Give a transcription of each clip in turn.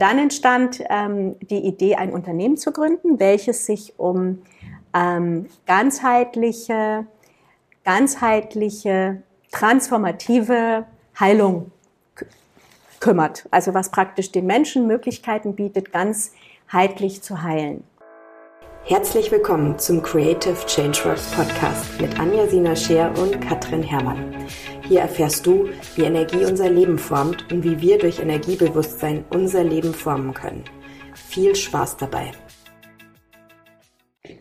dann entstand ähm, die Idee, ein Unternehmen zu gründen, welches sich um ähm, ganzheitliche, ganzheitliche, transformative Heilung kümmert. Also was praktisch den Menschen Möglichkeiten bietet, ganzheitlich zu heilen. Herzlich willkommen zum Creative Changeworks Podcast mit Anja Sina Scheer und Katrin Herrmann. Hier erfährst du, wie Energie unser Leben formt und wie wir durch Energiebewusstsein unser Leben formen können. Viel Spaß dabei!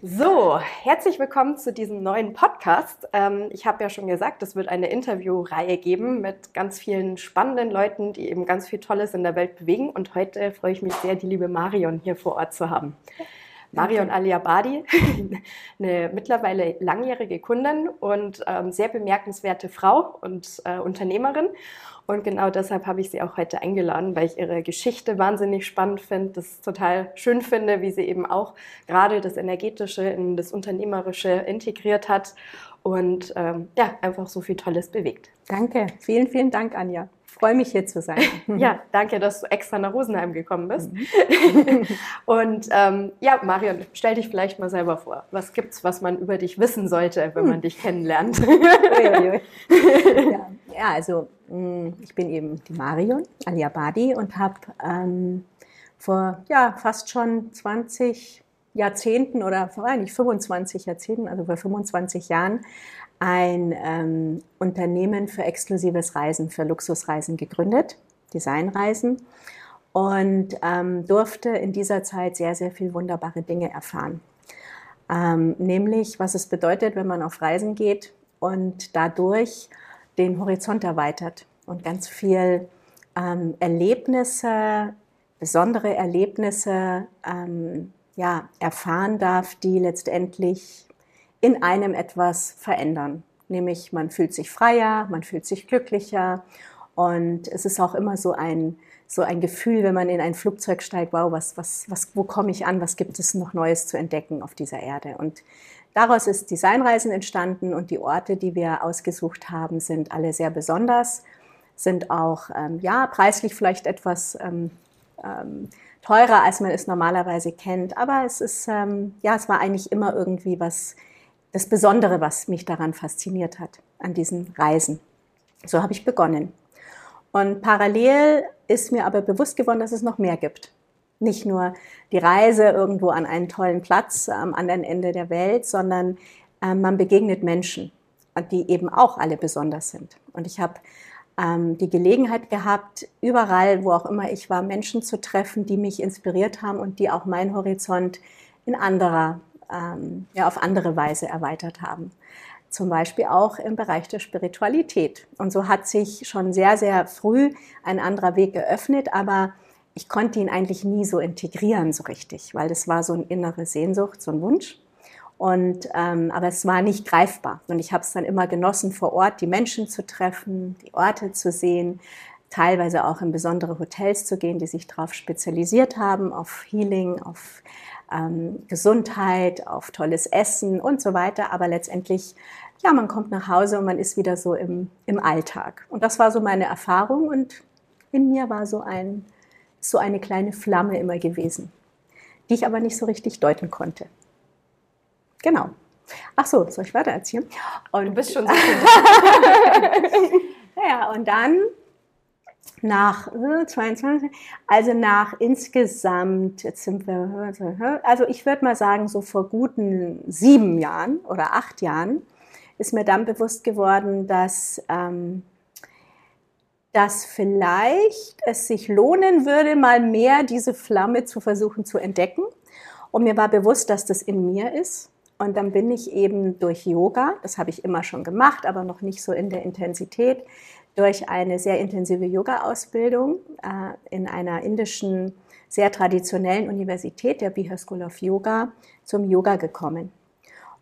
So, herzlich willkommen zu diesem neuen Podcast. Ähm, ich habe ja schon gesagt, es wird eine Interviewreihe geben mit ganz vielen spannenden Leuten, die eben ganz viel Tolles in der Welt bewegen. Und heute freue ich mich sehr, die liebe Marion hier vor Ort zu haben. Marion Aliabadi, eine mittlerweile langjährige Kundin und ähm, sehr bemerkenswerte Frau und äh, Unternehmerin. Und genau deshalb habe ich sie auch heute eingeladen, weil ich ihre Geschichte wahnsinnig spannend finde, das total schön finde, wie sie eben auch gerade das Energetische in das Unternehmerische integriert hat und ähm, ja, einfach so viel Tolles bewegt. Danke, vielen, vielen Dank, Anja freue mich hier zu sein. Ja, danke, dass du extra nach Rosenheim gekommen bist. Mhm. Und ähm, ja, Marion, stell dich vielleicht mal selber vor. Was gibt's, was man über dich wissen sollte, wenn man hm. dich kennenlernt? ja, ja, also mm, ich bin eben die Marion Aliabadi und habe ähm, vor ja, fast schon 20 Jahrzehnten oder vor allem 25 Jahrzehnten, also vor 25 Jahren, ein ähm, Unternehmen für exklusives Reisen, für Luxusreisen gegründet, Designreisen, und ähm, durfte in dieser Zeit sehr, sehr viel wunderbare Dinge erfahren. Ähm, nämlich, was es bedeutet, wenn man auf Reisen geht und dadurch den Horizont erweitert und ganz viel ähm, Erlebnisse, besondere Erlebnisse ähm, ja, erfahren darf, die letztendlich in einem etwas verändern. Nämlich man fühlt sich freier, man fühlt sich glücklicher und es ist auch immer so ein, so ein Gefühl, wenn man in ein Flugzeug steigt, wow, was, was, was, wo komme ich an, was gibt es noch Neues zu entdecken auf dieser Erde. Und daraus ist Designreisen entstanden und die Orte, die wir ausgesucht haben, sind alle sehr besonders, sind auch ähm, ja, preislich vielleicht etwas ähm, ähm, teurer, als man es normalerweise kennt, aber es ist, ähm, ja, es war eigentlich immer irgendwie was das Besondere, was mich daran fasziniert hat, an diesen Reisen. So habe ich begonnen. Und parallel ist mir aber bewusst geworden, dass es noch mehr gibt. Nicht nur die Reise irgendwo an einen tollen Platz am anderen Ende der Welt, sondern äh, man begegnet Menschen, die eben auch alle besonders sind. Und ich habe ähm, die Gelegenheit gehabt, überall, wo auch immer ich war, Menschen zu treffen, die mich inspiriert haben und die auch meinen Horizont in anderer ähm, ja, auf andere Weise erweitert haben. Zum Beispiel auch im Bereich der Spiritualität. Und so hat sich schon sehr, sehr früh ein anderer Weg geöffnet, aber ich konnte ihn eigentlich nie so integrieren so richtig, weil das war so eine innere Sehnsucht, so ein Wunsch. Und, ähm, aber es war nicht greifbar. Und ich habe es dann immer genossen, vor Ort die Menschen zu treffen, die Orte zu sehen, teilweise auch in besondere Hotels zu gehen, die sich darauf spezialisiert haben, auf Healing, auf ähm, Gesundheit, auf tolles Essen und so weiter. Aber letztendlich, ja, man kommt nach Hause und man ist wieder so im, im Alltag. Und das war so meine Erfahrung und in mir war so, ein, so eine kleine Flamme immer gewesen, die ich aber nicht so richtig deuten konnte. Genau. Ach so, soll ich weiter erzählen? Und du bist schon so. naja, und dann nach 22, äh, also nach insgesamt, jetzt sind wir, also ich würde mal sagen, so vor guten sieben Jahren oder acht Jahren ist mir dann bewusst geworden, dass, ähm, dass vielleicht es sich lohnen würde, mal mehr diese Flamme zu versuchen zu entdecken. Und mir war bewusst, dass das in mir ist. Und dann bin ich eben durch Yoga, das habe ich immer schon gemacht, aber noch nicht so in der Intensität, durch eine sehr intensive Yoga-Ausbildung äh, in einer indischen, sehr traditionellen Universität, der Bihar School of Yoga, zum Yoga gekommen.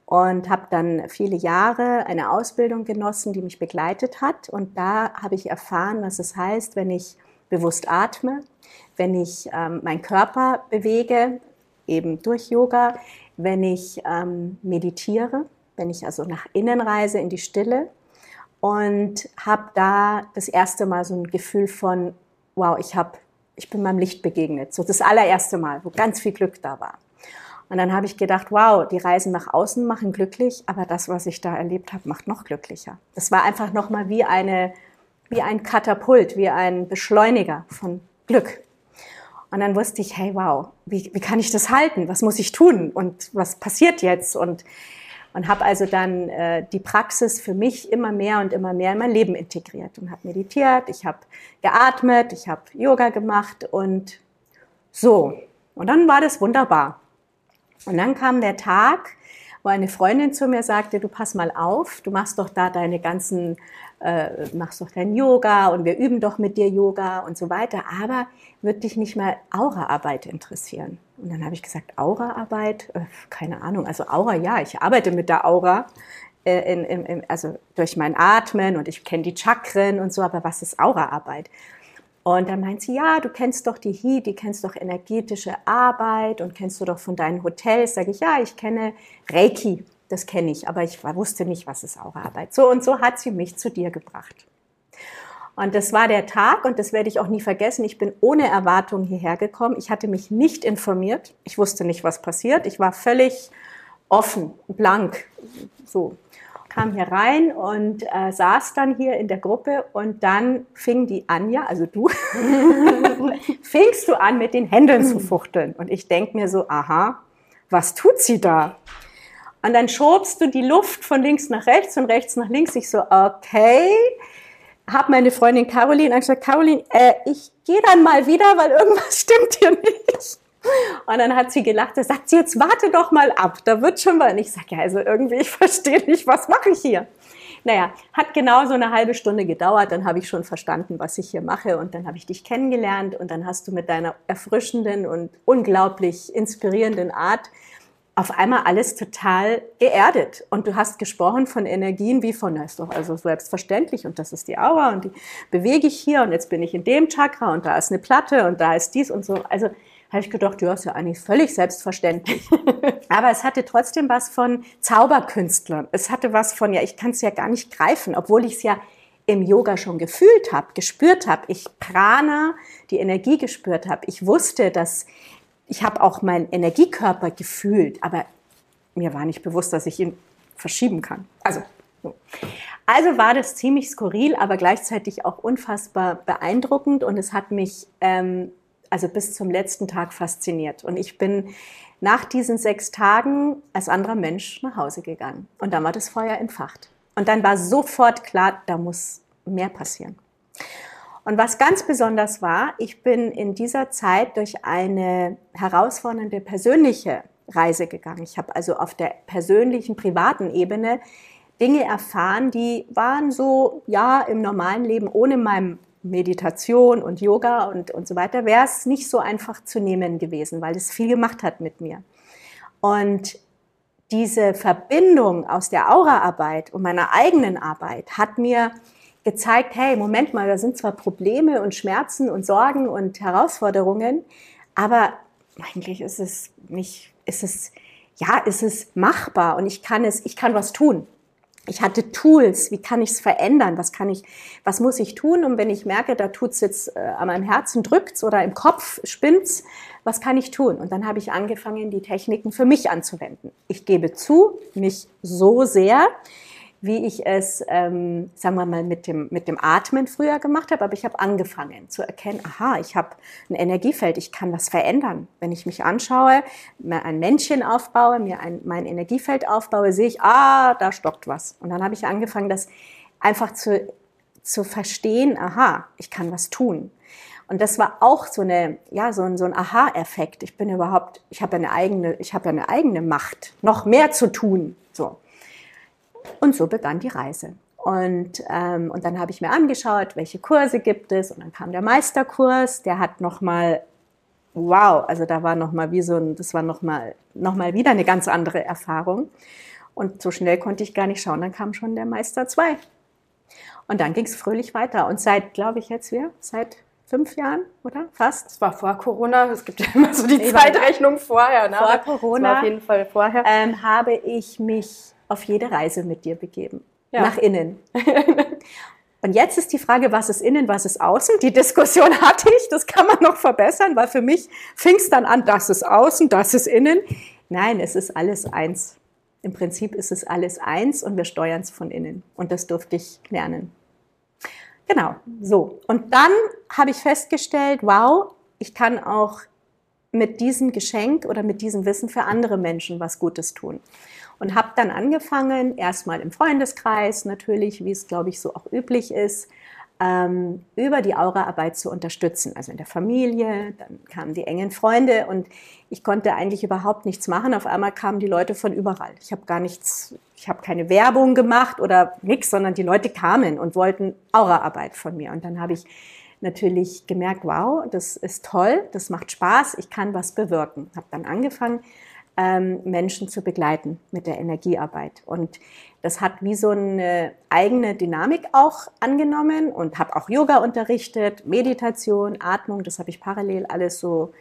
Und habe dann viele Jahre eine Ausbildung genossen, die mich begleitet hat. Und da habe ich erfahren, was es heißt, wenn ich bewusst atme, wenn ich ähm, meinen Körper bewege, eben durch Yoga, wenn ich ähm, meditiere, wenn ich also nach innen reise in die Stille und habe da das erste Mal so ein Gefühl von, wow, ich habe ich bin meinem Licht begegnet. So das allererste Mal, wo ganz viel Glück da war. Und dann habe ich gedacht, wow, die Reisen nach außen machen glücklich, aber das, was ich da erlebt habe, macht noch glücklicher. Das war einfach nochmal wie eine, wie ein Katapult, wie ein Beschleuniger von Glück. Und dann wusste ich, hey, wow, wie, wie kann ich das halten? Was muss ich tun? Und was passiert jetzt? Und, und habe also dann äh, die Praxis für mich immer mehr und immer mehr in mein Leben integriert und habe meditiert, ich habe geatmet, ich habe Yoga gemacht und so. Und dann war das wunderbar. Und dann kam der Tag, wo eine Freundin zu mir sagte, du pass mal auf, du machst doch da deine ganzen, äh, machst doch dein Yoga und wir üben doch mit dir Yoga und so weiter, aber wird dich nicht mal Auraarbeit interessieren? Und dann habe ich gesagt, Auraarbeit, äh, keine Ahnung, also Aura, ja, ich arbeite mit der Aura, äh, in, in, in, also durch mein Atmen und ich kenne die Chakren und so, aber was ist Auraarbeit? Und dann meint sie, ja, du kennst doch die HI, die kennst doch energetische Arbeit und kennst du doch von deinen Hotels. Sage ich, ja, ich kenne Reiki, das kenne ich, aber ich wusste nicht, was ist Auraarbeit. So und so hat sie mich zu dir gebracht. Und das war der Tag und das werde ich auch nie vergessen. Ich bin ohne Erwartung hierher gekommen. Ich hatte mich nicht informiert. Ich wusste nicht, was passiert. Ich war völlig offen, blank, so kam hier rein und äh, saß dann hier in der Gruppe und dann fing die Anja, also du, fingst du an, mit den Händen zu fuchteln. Und ich denke mir so, aha, was tut sie da? Und dann schobst du die Luft von links nach rechts und rechts nach links. Ich so, okay. Hab meine Freundin Caroline gesagt, Caroline, äh, ich gehe dann mal wieder, weil irgendwas stimmt hier nicht. Und dann hat sie gelacht, da sagt sie, jetzt warte doch mal ab, da wird schon mal. Und ich sage, ja, also irgendwie, ich verstehe nicht, was mache ich hier? Naja, hat genau so eine halbe Stunde gedauert, dann habe ich schon verstanden, was ich hier mache und dann habe ich dich kennengelernt und dann hast du mit deiner erfrischenden und unglaublich inspirierenden Art auf einmal alles total geerdet. Und du hast gesprochen von Energien wie von, das ist doch also selbstverständlich und das ist die Aura und die bewege ich hier und jetzt bin ich in dem Chakra und da ist eine Platte und da ist dies und so. Also habe ich gedacht, ja, ist ja eigentlich völlig selbstverständlich. Aber es hatte trotzdem was von Zauberkünstlern. Es hatte was von, ja, ich kann es ja gar nicht greifen, obwohl ich es ja im Yoga schon gefühlt habe, gespürt habe. Ich Prana, die Energie gespürt habe. Ich wusste, dass ich habe auch meinen Energiekörper gefühlt, aber mir war nicht bewusst, dass ich ihn verschieben kann. Also, also war das ziemlich skurril, aber gleichzeitig auch unfassbar beeindruckend und es hat mich ähm, also bis zum letzten Tag fasziniert. Und ich bin nach diesen sechs Tagen als anderer Mensch nach Hause gegangen. Und dann war das Feuer entfacht. Und dann war sofort klar, da muss mehr passieren. Und was ganz besonders war, ich bin in dieser Zeit durch eine herausfordernde persönliche Reise gegangen. Ich habe also auf der persönlichen, privaten Ebene Dinge erfahren, die waren so, ja, im normalen Leben ohne meinem Meditation und Yoga und, und so weiter, wäre es nicht so einfach zu nehmen gewesen, weil es viel gemacht hat mit mir. Und diese Verbindung aus der Auraarbeit und meiner eigenen Arbeit hat mir gezeigt, hey, Moment mal, da sind zwar Probleme und Schmerzen und Sorgen und Herausforderungen, aber eigentlich ist es nicht, ist es, ja, ist es machbar und ich kann es, ich kann was tun ich hatte Tools, wie kann ich es verändern, was kann ich, was muss ich tun, und wenn ich merke, da tut's jetzt äh, an meinem Herzen drückt's oder im Kopf spinnt's, was kann ich tun? Und dann habe ich angefangen, die Techniken für mich anzuwenden. Ich gebe zu, nicht so sehr, wie ich es, ähm, sagen wir mal, mit dem, mit dem Atmen früher gemacht habe, aber ich habe angefangen zu erkennen, aha, ich habe ein Energiefeld, ich kann was verändern. Wenn ich mich anschaue, mir ein Männchen aufbaue, mir ein, mein Energiefeld aufbaue, sehe ich, ah, da stockt was. Und dann habe ich angefangen, das einfach zu, zu verstehen, aha, ich kann was tun. Und das war auch so eine, ja, so ein, so ein Aha-Effekt. Ich bin überhaupt, ich habe eine eigene, ich habe eine eigene Macht, noch mehr zu tun. So. Und so begann die Reise. Und, ähm, und dann habe ich mir angeschaut, welche Kurse gibt es. Und dann kam der Meisterkurs, der hat nochmal, wow, also da war nochmal wie so ein, das war nochmal noch mal wieder eine ganz andere Erfahrung. Und so schnell konnte ich gar nicht schauen, dann kam schon der Meister 2. Und dann ging es fröhlich weiter. Und seit, glaube ich, jetzt wir, seit fünf Jahren, oder? Fast. Es war vor Corona. Es gibt ja immer so die Zeitrechnung vorher. Ne? Vor Corona. auf jeden Fall vorher. Ähm, habe ich mich auf jede Reise mit dir begeben. Ja. Nach innen. Und jetzt ist die Frage, was ist innen, was ist außen? Die Diskussion hatte ich, das kann man noch verbessern, weil für mich fing es dann an, das ist außen, das ist innen. Nein, es ist alles eins. Im Prinzip ist es alles eins und wir steuern es von innen. Und das durfte ich lernen. Genau, so. Und dann habe ich festgestellt, wow, ich kann auch mit diesem Geschenk oder mit diesem Wissen für andere Menschen was Gutes tun. Und habe dann angefangen, erstmal im Freundeskreis natürlich, wie es, glaube ich, so auch üblich ist, ähm, über die Auraarbeit zu unterstützen. Also in der Familie, dann kamen die engen Freunde und ich konnte eigentlich überhaupt nichts machen. Auf einmal kamen die Leute von überall. Ich habe gar nichts, ich habe keine Werbung gemacht oder nichts, sondern die Leute kamen und wollten Auraarbeit von mir. Und dann habe ich natürlich gemerkt, wow, das ist toll, das macht Spaß, ich kann was bewirken. Habe dann angefangen, ähm, Menschen zu begleiten mit der Energiearbeit. Und das hat wie so eine eigene Dynamik auch angenommen und habe auch Yoga unterrichtet, Meditation, Atmung, das habe ich parallel alles so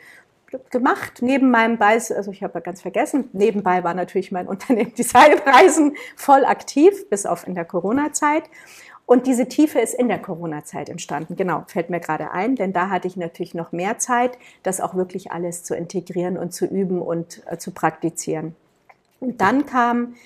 gemacht. Neben meinem Beis, also ich habe ganz vergessen, nebenbei war natürlich mein Unternehmen Designreisen voll aktiv, bis auf in der Corona-Zeit. Und diese Tiefe ist in der Corona-Zeit entstanden. Genau, fällt mir gerade ein, denn da hatte ich natürlich noch mehr Zeit, das auch wirklich alles zu integrieren und zu üben und äh, zu praktizieren. Und dann kam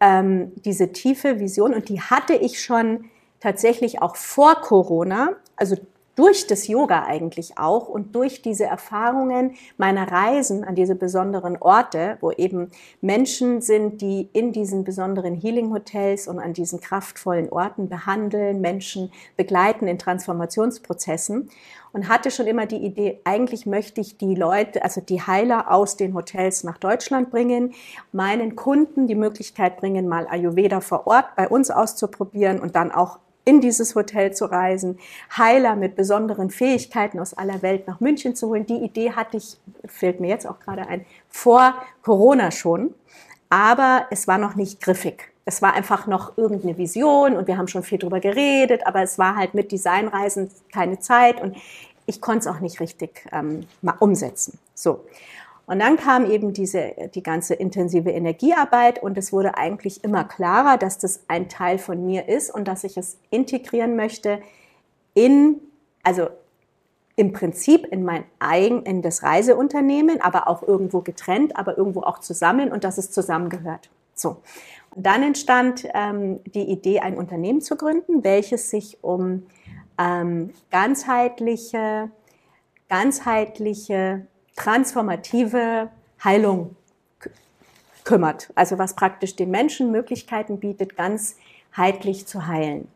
ähm, diese tiefe Vision und die hatte ich schon tatsächlich auch vor Corona, also durch das Yoga eigentlich auch und durch diese Erfahrungen meiner Reisen an diese besonderen Orte, wo eben Menschen sind, die in diesen besonderen Healing Hotels und an diesen kraftvollen Orten behandeln, Menschen begleiten in Transformationsprozessen und hatte schon immer die Idee, eigentlich möchte ich die Leute, also die Heiler aus den Hotels nach Deutschland bringen, meinen Kunden die Möglichkeit bringen, mal Ayurveda vor Ort bei uns auszuprobieren und dann auch in dieses Hotel zu reisen, Heiler mit besonderen Fähigkeiten aus aller Welt nach München zu holen. Die Idee hatte ich, fällt mir jetzt auch gerade ein, vor Corona schon, aber es war noch nicht griffig. Es war einfach noch irgendeine Vision und wir haben schon viel drüber geredet, aber es war halt mit Designreisen keine Zeit und ich konnte es auch nicht richtig ähm, mal umsetzen. So. Und dann kam eben diese, die ganze intensive Energiearbeit und es wurde eigentlich immer klarer, dass das ein Teil von mir ist und dass ich es integrieren möchte in, also im Prinzip in mein eigen, in das Reiseunternehmen, aber auch irgendwo getrennt, aber irgendwo auch zusammen und dass es zusammengehört. So. Und dann entstand ähm, die Idee, ein Unternehmen zu gründen, welches sich um ähm, ganzheitliche, ganzheitliche transformative Heilung kümmert. Also was praktisch den Menschen Möglichkeiten bietet, ganzheitlich zu heilen.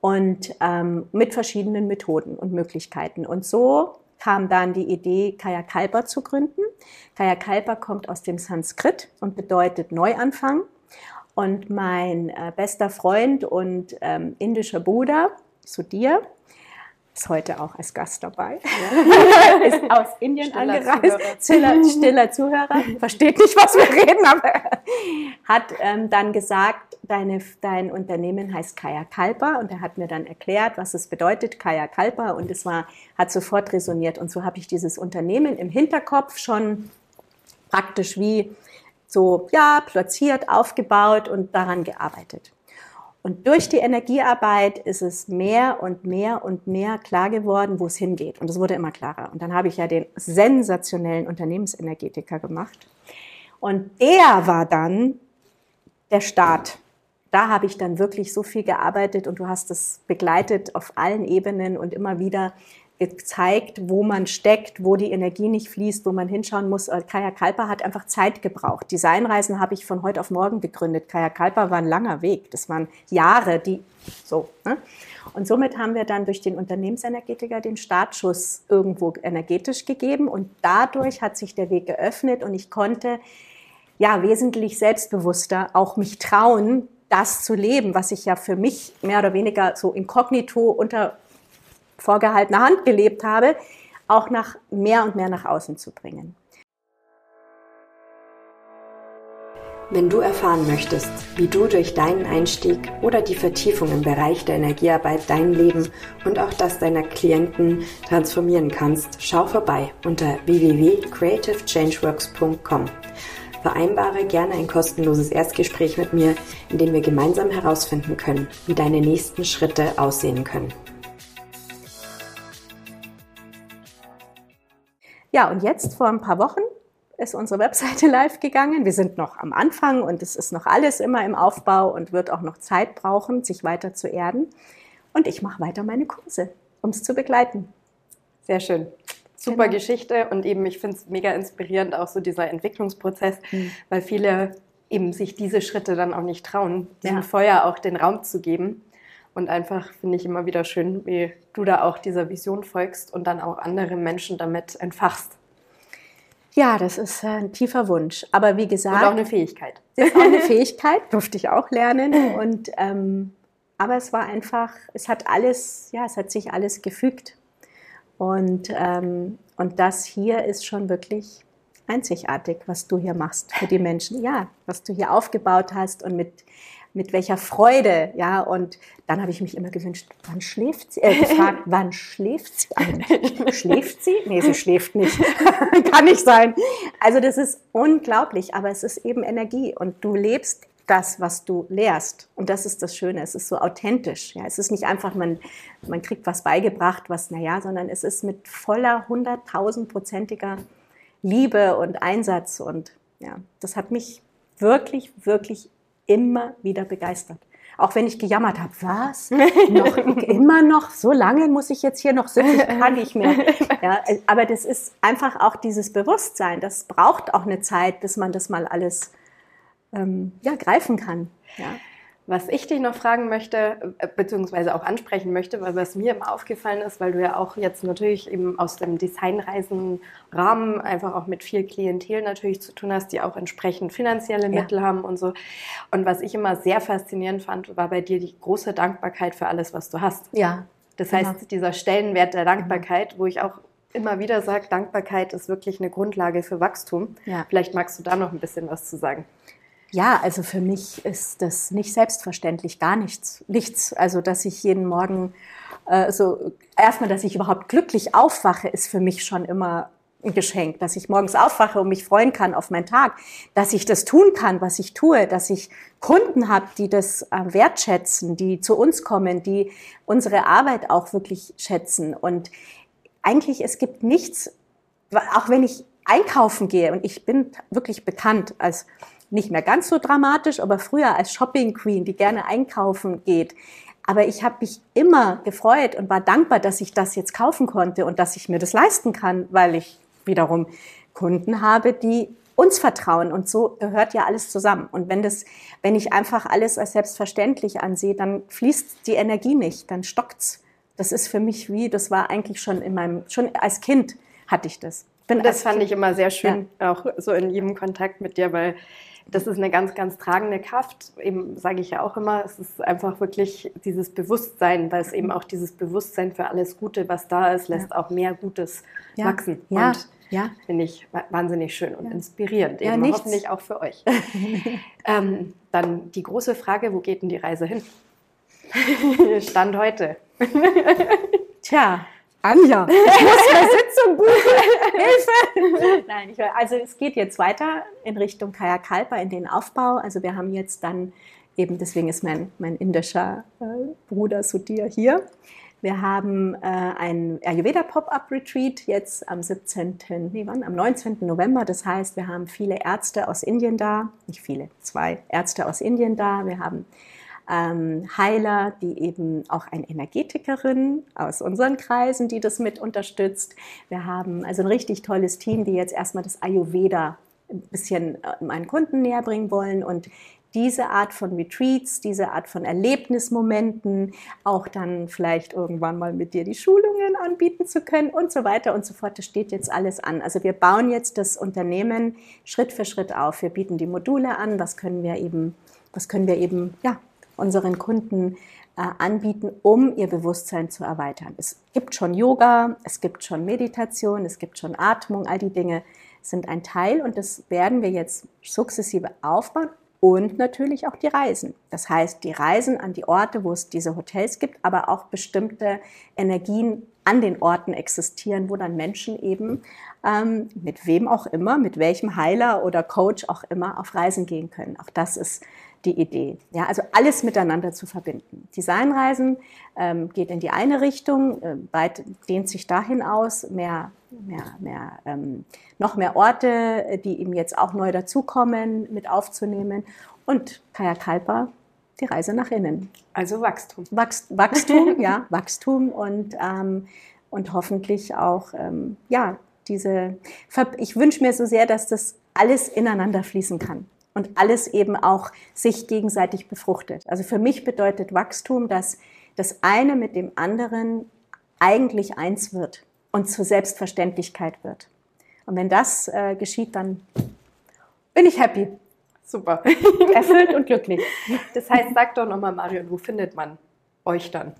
Und ähm, mit verschiedenen Methoden und Möglichkeiten. Und so kam dann die Idee, Kaya Kalpa zu gründen. Kaya Kalpa kommt aus dem Sanskrit und bedeutet Neuanfang. Und mein äh, bester Freund und ähm, indischer Bruder, Sudhir, ist heute auch als Gast dabei. Ja. ist aus Indien stiller angereist. Zuhörer. Stiller, stiller Zuhörer. Versteht nicht, was wir reden, aber hat ähm, dann gesagt, deine, dein Unternehmen heißt Kaya Kalpa und er hat mir dann erklärt, was es bedeutet, Kaya Kalpa und es war, hat sofort resoniert und so habe ich dieses Unternehmen im Hinterkopf schon praktisch wie so, ja, platziert, aufgebaut und daran gearbeitet. Und durch die Energiearbeit ist es mehr und mehr und mehr klar geworden, wo es hingeht. Und es wurde immer klarer. Und dann habe ich ja den sensationellen Unternehmensenergetiker gemacht. Und der war dann der Start. Da habe ich dann wirklich so viel gearbeitet und du hast es begleitet auf allen Ebenen und immer wieder gezeigt, wo man steckt, wo die Energie nicht fließt, wo man hinschauen muss. Äh, Kaya Kalpa hat einfach Zeit gebraucht. Designreisen habe ich von heute auf morgen gegründet. Kaya Kalpa war ein langer Weg. Das waren Jahre, die so. Ne? Und somit haben wir dann durch den Unternehmensenergetiker den Startschuss irgendwo energetisch gegeben und dadurch hat sich der Weg geöffnet und ich konnte ja wesentlich selbstbewusster auch mich trauen, das zu leben, was ich ja für mich mehr oder weniger so inkognito unter vorgehaltener Hand gelebt habe, auch nach mehr und mehr nach außen zu bringen. Wenn du erfahren möchtest, wie du durch deinen Einstieg oder die Vertiefung im Bereich der Energiearbeit dein Leben und auch das deiner Klienten transformieren kannst, schau vorbei unter www.creativechangeworks.com. Vereinbare gerne ein kostenloses Erstgespräch mit mir, in dem wir gemeinsam herausfinden können, wie deine nächsten Schritte aussehen können. Ja, und jetzt vor ein paar Wochen ist unsere Webseite live gegangen. Wir sind noch am Anfang und es ist noch alles immer im Aufbau und wird auch noch Zeit brauchen, sich weiter zu erden. Und ich mache weiter meine Kurse, um es zu begleiten. Sehr schön. Super genau. Geschichte und eben, ich finde es mega inspirierend, auch so dieser Entwicklungsprozess, mhm. weil viele eben sich diese Schritte dann auch nicht trauen, diesem ja. Feuer auch den Raum zu geben. Und einfach finde ich immer wieder schön, wie du da auch dieser Vision folgst und dann auch andere Menschen damit entfachst. Ja, das ist ein tiefer Wunsch. Aber wie gesagt. Und auch eine Fähigkeit. Das ist auch eine Fähigkeit, durfte ich auch lernen. Und, ähm, aber es war einfach, es hat alles, ja, es hat sich alles gefügt. Und, ähm, und das hier ist schon wirklich einzigartig, was du hier machst für die Menschen. Ja, was du hier aufgebaut hast und mit, mit welcher Freude, ja. Und dann habe ich mich immer gewünscht, wann schläft sie? Äh, gefragt, wann schläft sie eigentlich? schläft sie? Nee, sie schläft nicht. Kann nicht sein. Also das ist unglaublich, aber es ist eben Energie und du lebst das, was du lehrst. Und das ist das Schöne. Es ist so authentisch. Ja, es ist nicht einfach, man, man kriegt was beigebracht, was, naja, sondern es ist mit voller, hunderttausendprozentiger Liebe und Einsatz. Und ja, das hat mich wirklich, wirklich immer wieder begeistert. Auch wenn ich gejammert habe, was? Noch, immer noch? So lange muss ich jetzt hier noch sitzen? Ich kann nicht mehr. Ja, aber das ist einfach auch dieses Bewusstsein. Das braucht auch eine Zeit, bis man das mal alles ähm, ja, greifen kann. Ja. Was ich dich noch fragen möchte, äh, beziehungsweise auch ansprechen möchte, weil was mir immer aufgefallen ist, weil du ja auch jetzt natürlich eben aus dem Designreisen-Rahmen einfach auch mit viel Klientel natürlich zu tun hast, die auch entsprechend finanzielle Mittel ja. haben und so. Und was ich immer sehr faszinierend fand, war bei dir die große Dankbarkeit für alles, was du hast. Ja. Das heißt, genau. dieser Stellenwert der Dankbarkeit, wo ich auch immer wieder sage, Dankbarkeit ist wirklich eine Grundlage für Wachstum. Ja. Vielleicht magst du da noch ein bisschen was zu sagen. Ja, also für mich ist das nicht selbstverständlich, gar nichts. Nichts. Also, dass ich jeden Morgen äh, so, erstmal, dass ich überhaupt glücklich aufwache, ist für mich schon immer ein Geschenk, dass ich morgens aufwache und mich freuen kann auf meinen Tag, dass ich das tun kann, was ich tue, dass ich Kunden habe, die das äh, wertschätzen, die zu uns kommen, die unsere Arbeit auch wirklich schätzen. Und eigentlich, es gibt nichts, auch wenn ich einkaufen gehe und ich bin wirklich bekannt als nicht mehr ganz so dramatisch, aber früher als Shopping Queen, die gerne einkaufen geht. Aber ich habe mich immer gefreut und war dankbar, dass ich das jetzt kaufen konnte und dass ich mir das leisten kann, weil ich wiederum Kunden habe, die uns vertrauen und so gehört ja alles zusammen. Und wenn das, wenn ich einfach alles als selbstverständlich ansehe, dann fließt die Energie nicht, dann stockt's. Das ist für mich wie, das war eigentlich schon in meinem, schon als Kind hatte ich das. Bin das fand ich immer sehr schön, ja. auch so in jedem Kontakt mit dir, weil das ist eine ganz, ganz tragende Kraft. Eben sage ich ja auch immer, es ist einfach wirklich dieses Bewusstsein, weil es eben auch dieses Bewusstsein für alles Gute, was da ist, lässt ja. auch mehr Gutes ja. wachsen. Ja. Und ja. finde ich wahnsinnig schön und inspirierend. Eben ja, hoffentlich auch für euch. ähm, dann die große Frage, wo geht denn die Reise hin? Stand heute. Tja, Anja, ich muss eine Sitzung buchen. Hilfe! Nein, ich, also es geht jetzt weiter in Richtung Kaya Kalpa in den Aufbau. Also wir haben jetzt dann eben, deswegen ist mein, mein indischer äh, Bruder Sudhir hier. Wir haben äh, ein Ayurveda Pop-Up Retreat jetzt am 17. Nee, wann? Am 19. November. Das heißt, wir haben viele Ärzte aus Indien da, nicht viele, zwei Ärzte aus Indien da. Wir haben ähm, Heiler, die eben auch eine Energetikerin aus unseren Kreisen, die das mit unterstützt. Wir haben also ein richtig tolles Team, die jetzt erstmal das Ayurveda ein bisschen äh, meinen Kunden näher bringen wollen und diese Art von Retreats, diese Art von Erlebnismomenten, auch dann vielleicht irgendwann mal mit dir die Schulungen anbieten zu können und so weiter und so fort. Das steht jetzt alles an. Also wir bauen jetzt das Unternehmen Schritt für Schritt auf. Wir bieten die Module an. Was können wir eben, was können wir eben, ja, unseren Kunden äh, anbieten, um ihr Bewusstsein zu erweitern. Es gibt schon Yoga, es gibt schon Meditation, es gibt schon Atmung, all die Dinge sind ein Teil und das werden wir jetzt sukzessive aufbauen und natürlich auch die Reisen. Das heißt, die Reisen an die Orte, wo es diese Hotels gibt, aber auch bestimmte Energien an den Orten existieren, wo dann Menschen eben ähm, mit wem auch immer, mit welchem Heiler oder Coach auch immer auf Reisen gehen können. Auch das ist die Idee. Ja, also alles miteinander zu verbinden. Designreisen ähm, geht in die eine Richtung, äh, weit dehnt sich dahin aus, mehr, mehr, mehr, ähm, noch mehr Orte, die ihm jetzt auch neu dazukommen, mit aufzunehmen. Und Kaya Kalpa, die Reise nach innen. Also Wachstum. Wachst, Wachstum, ja, Wachstum und, ähm, und hoffentlich auch, ähm, ja, diese, ich wünsche mir so sehr, dass das alles ineinander fließen kann und alles eben auch sich gegenseitig befruchtet. Also für mich bedeutet Wachstum, dass das eine mit dem anderen eigentlich eins wird und zur Selbstverständlichkeit wird. Und wenn das äh, geschieht, dann bin ich happy. Super. Erfüllt und glücklich. Das heißt, sag doch nochmal, Marion, wo findet man euch dann?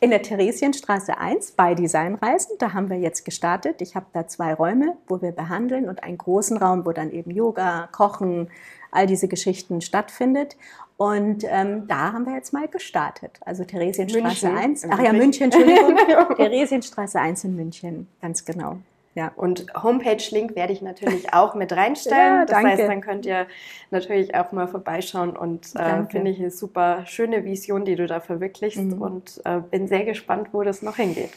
In der Theresienstraße 1 bei Designreisen. Da haben wir jetzt gestartet. Ich habe da zwei Räume, wo wir behandeln und einen großen Raum, wo dann eben Yoga, Kochen, all diese Geschichten stattfindet. Und ähm, da haben wir jetzt mal gestartet. Also Theresienstraße München, 1. Ach ja, München, Entschuldigung. Theresienstraße 1 in München, ganz genau. Ja. Und Homepage-Link werde ich natürlich auch mit reinstellen. ja, das heißt, dann könnt ihr natürlich auch mal vorbeischauen und äh, finde ich eine super schöne Vision, die du da verwirklichst mhm. und äh, bin sehr gespannt, wo das noch hingeht.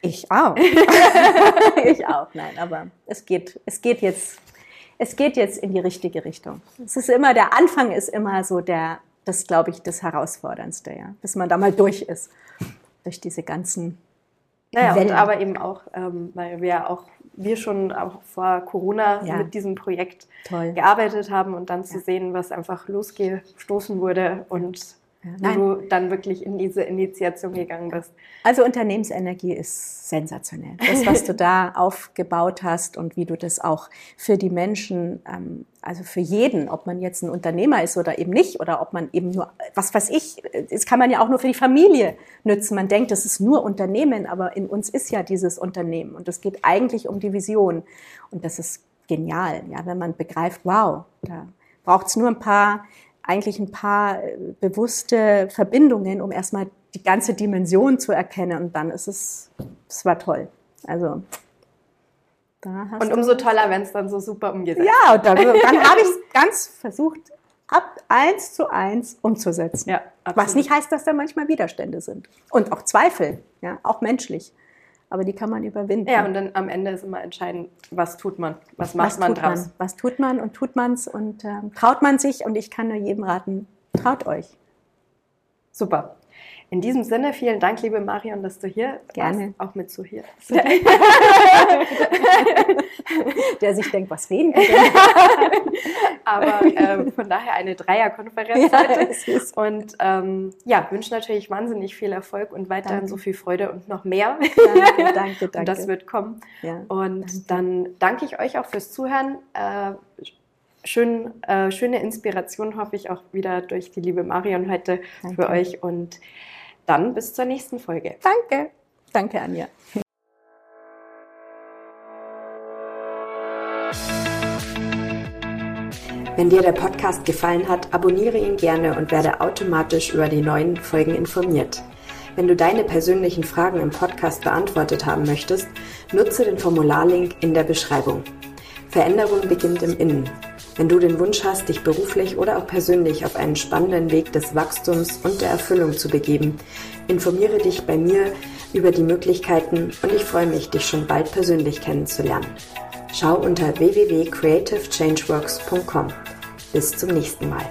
Ich auch. ich auch, nein, aber es geht, es geht jetzt es geht jetzt in die richtige Richtung. Es ist immer, der Anfang ist immer so der, das glaube ich, das Herausforderndste, ja, bis man da mal durch ist, durch diese ganzen naja, Wellen. und aber eben auch, ähm, weil wir auch, wir schon auch vor Corona ja. mit diesem Projekt Toll. gearbeitet haben und dann zu sehen, was einfach losgestoßen wurde und ja, wo du dann wirklich in diese Initiation gegangen bist. Also Unternehmensenergie ist sensationell. Das, was du da aufgebaut hast und wie du das auch für die Menschen, ähm, also für jeden, ob man jetzt ein Unternehmer ist oder eben nicht, oder ob man eben nur, was weiß ich, das kann man ja auch nur für die Familie nützen. Man denkt, das ist nur Unternehmen, aber in uns ist ja dieses Unternehmen und es geht eigentlich um die Vision. Und das ist genial, ja, wenn man begreift, wow, da braucht es nur ein paar eigentlich ein paar äh, bewusste Verbindungen, um erstmal die ganze Dimension zu erkennen. Und dann ist es, es war toll. Also da hast Und umso toller, wenn es dann so super umgesetzt wird. Ja, und dann, dann habe ich es ganz versucht, ab eins zu eins umzusetzen. Ja, Was nicht heißt, dass da manchmal Widerstände sind. Und auch Zweifel, ja, auch menschlich aber die kann man überwinden. Ja, und dann am Ende ist immer entscheidend, was tut man, was macht was man draus. Man? Was tut man und tut man es und äh, traut man sich und ich kann nur jedem raten, traut euch. Super. In diesem Sinne, vielen Dank, liebe Marion, dass du hier Gerne. warst, auch mit so hier. Der sich denkt, was reden wir Aber äh, von daher eine Dreierkonferenz ja, heute. Und ähm, ja, wünsche natürlich wahnsinnig viel Erfolg und weiterhin danke. so viel Freude und noch mehr. Danke, danke, danke. Und das wird kommen. Ja, und danke. dann danke ich euch auch fürs Zuhören. Äh, schön, äh, schöne Inspiration hoffe ich auch wieder durch die liebe Marion heute danke. für euch. Und dann bis zur nächsten Folge. Danke. Danke, Anja. Wenn dir der Podcast gefallen hat, abonniere ihn gerne und werde automatisch über die neuen Folgen informiert. Wenn du deine persönlichen Fragen im Podcast beantwortet haben möchtest, nutze den Formularlink in der Beschreibung. Veränderung beginnt im Innen. Wenn du den Wunsch hast, dich beruflich oder auch persönlich auf einen spannenden Weg des Wachstums und der Erfüllung zu begeben, informiere dich bei mir über die Möglichkeiten und ich freue mich, dich schon bald persönlich kennenzulernen. Schau unter www.creativechangeworks.com. Bis zum nächsten Mal.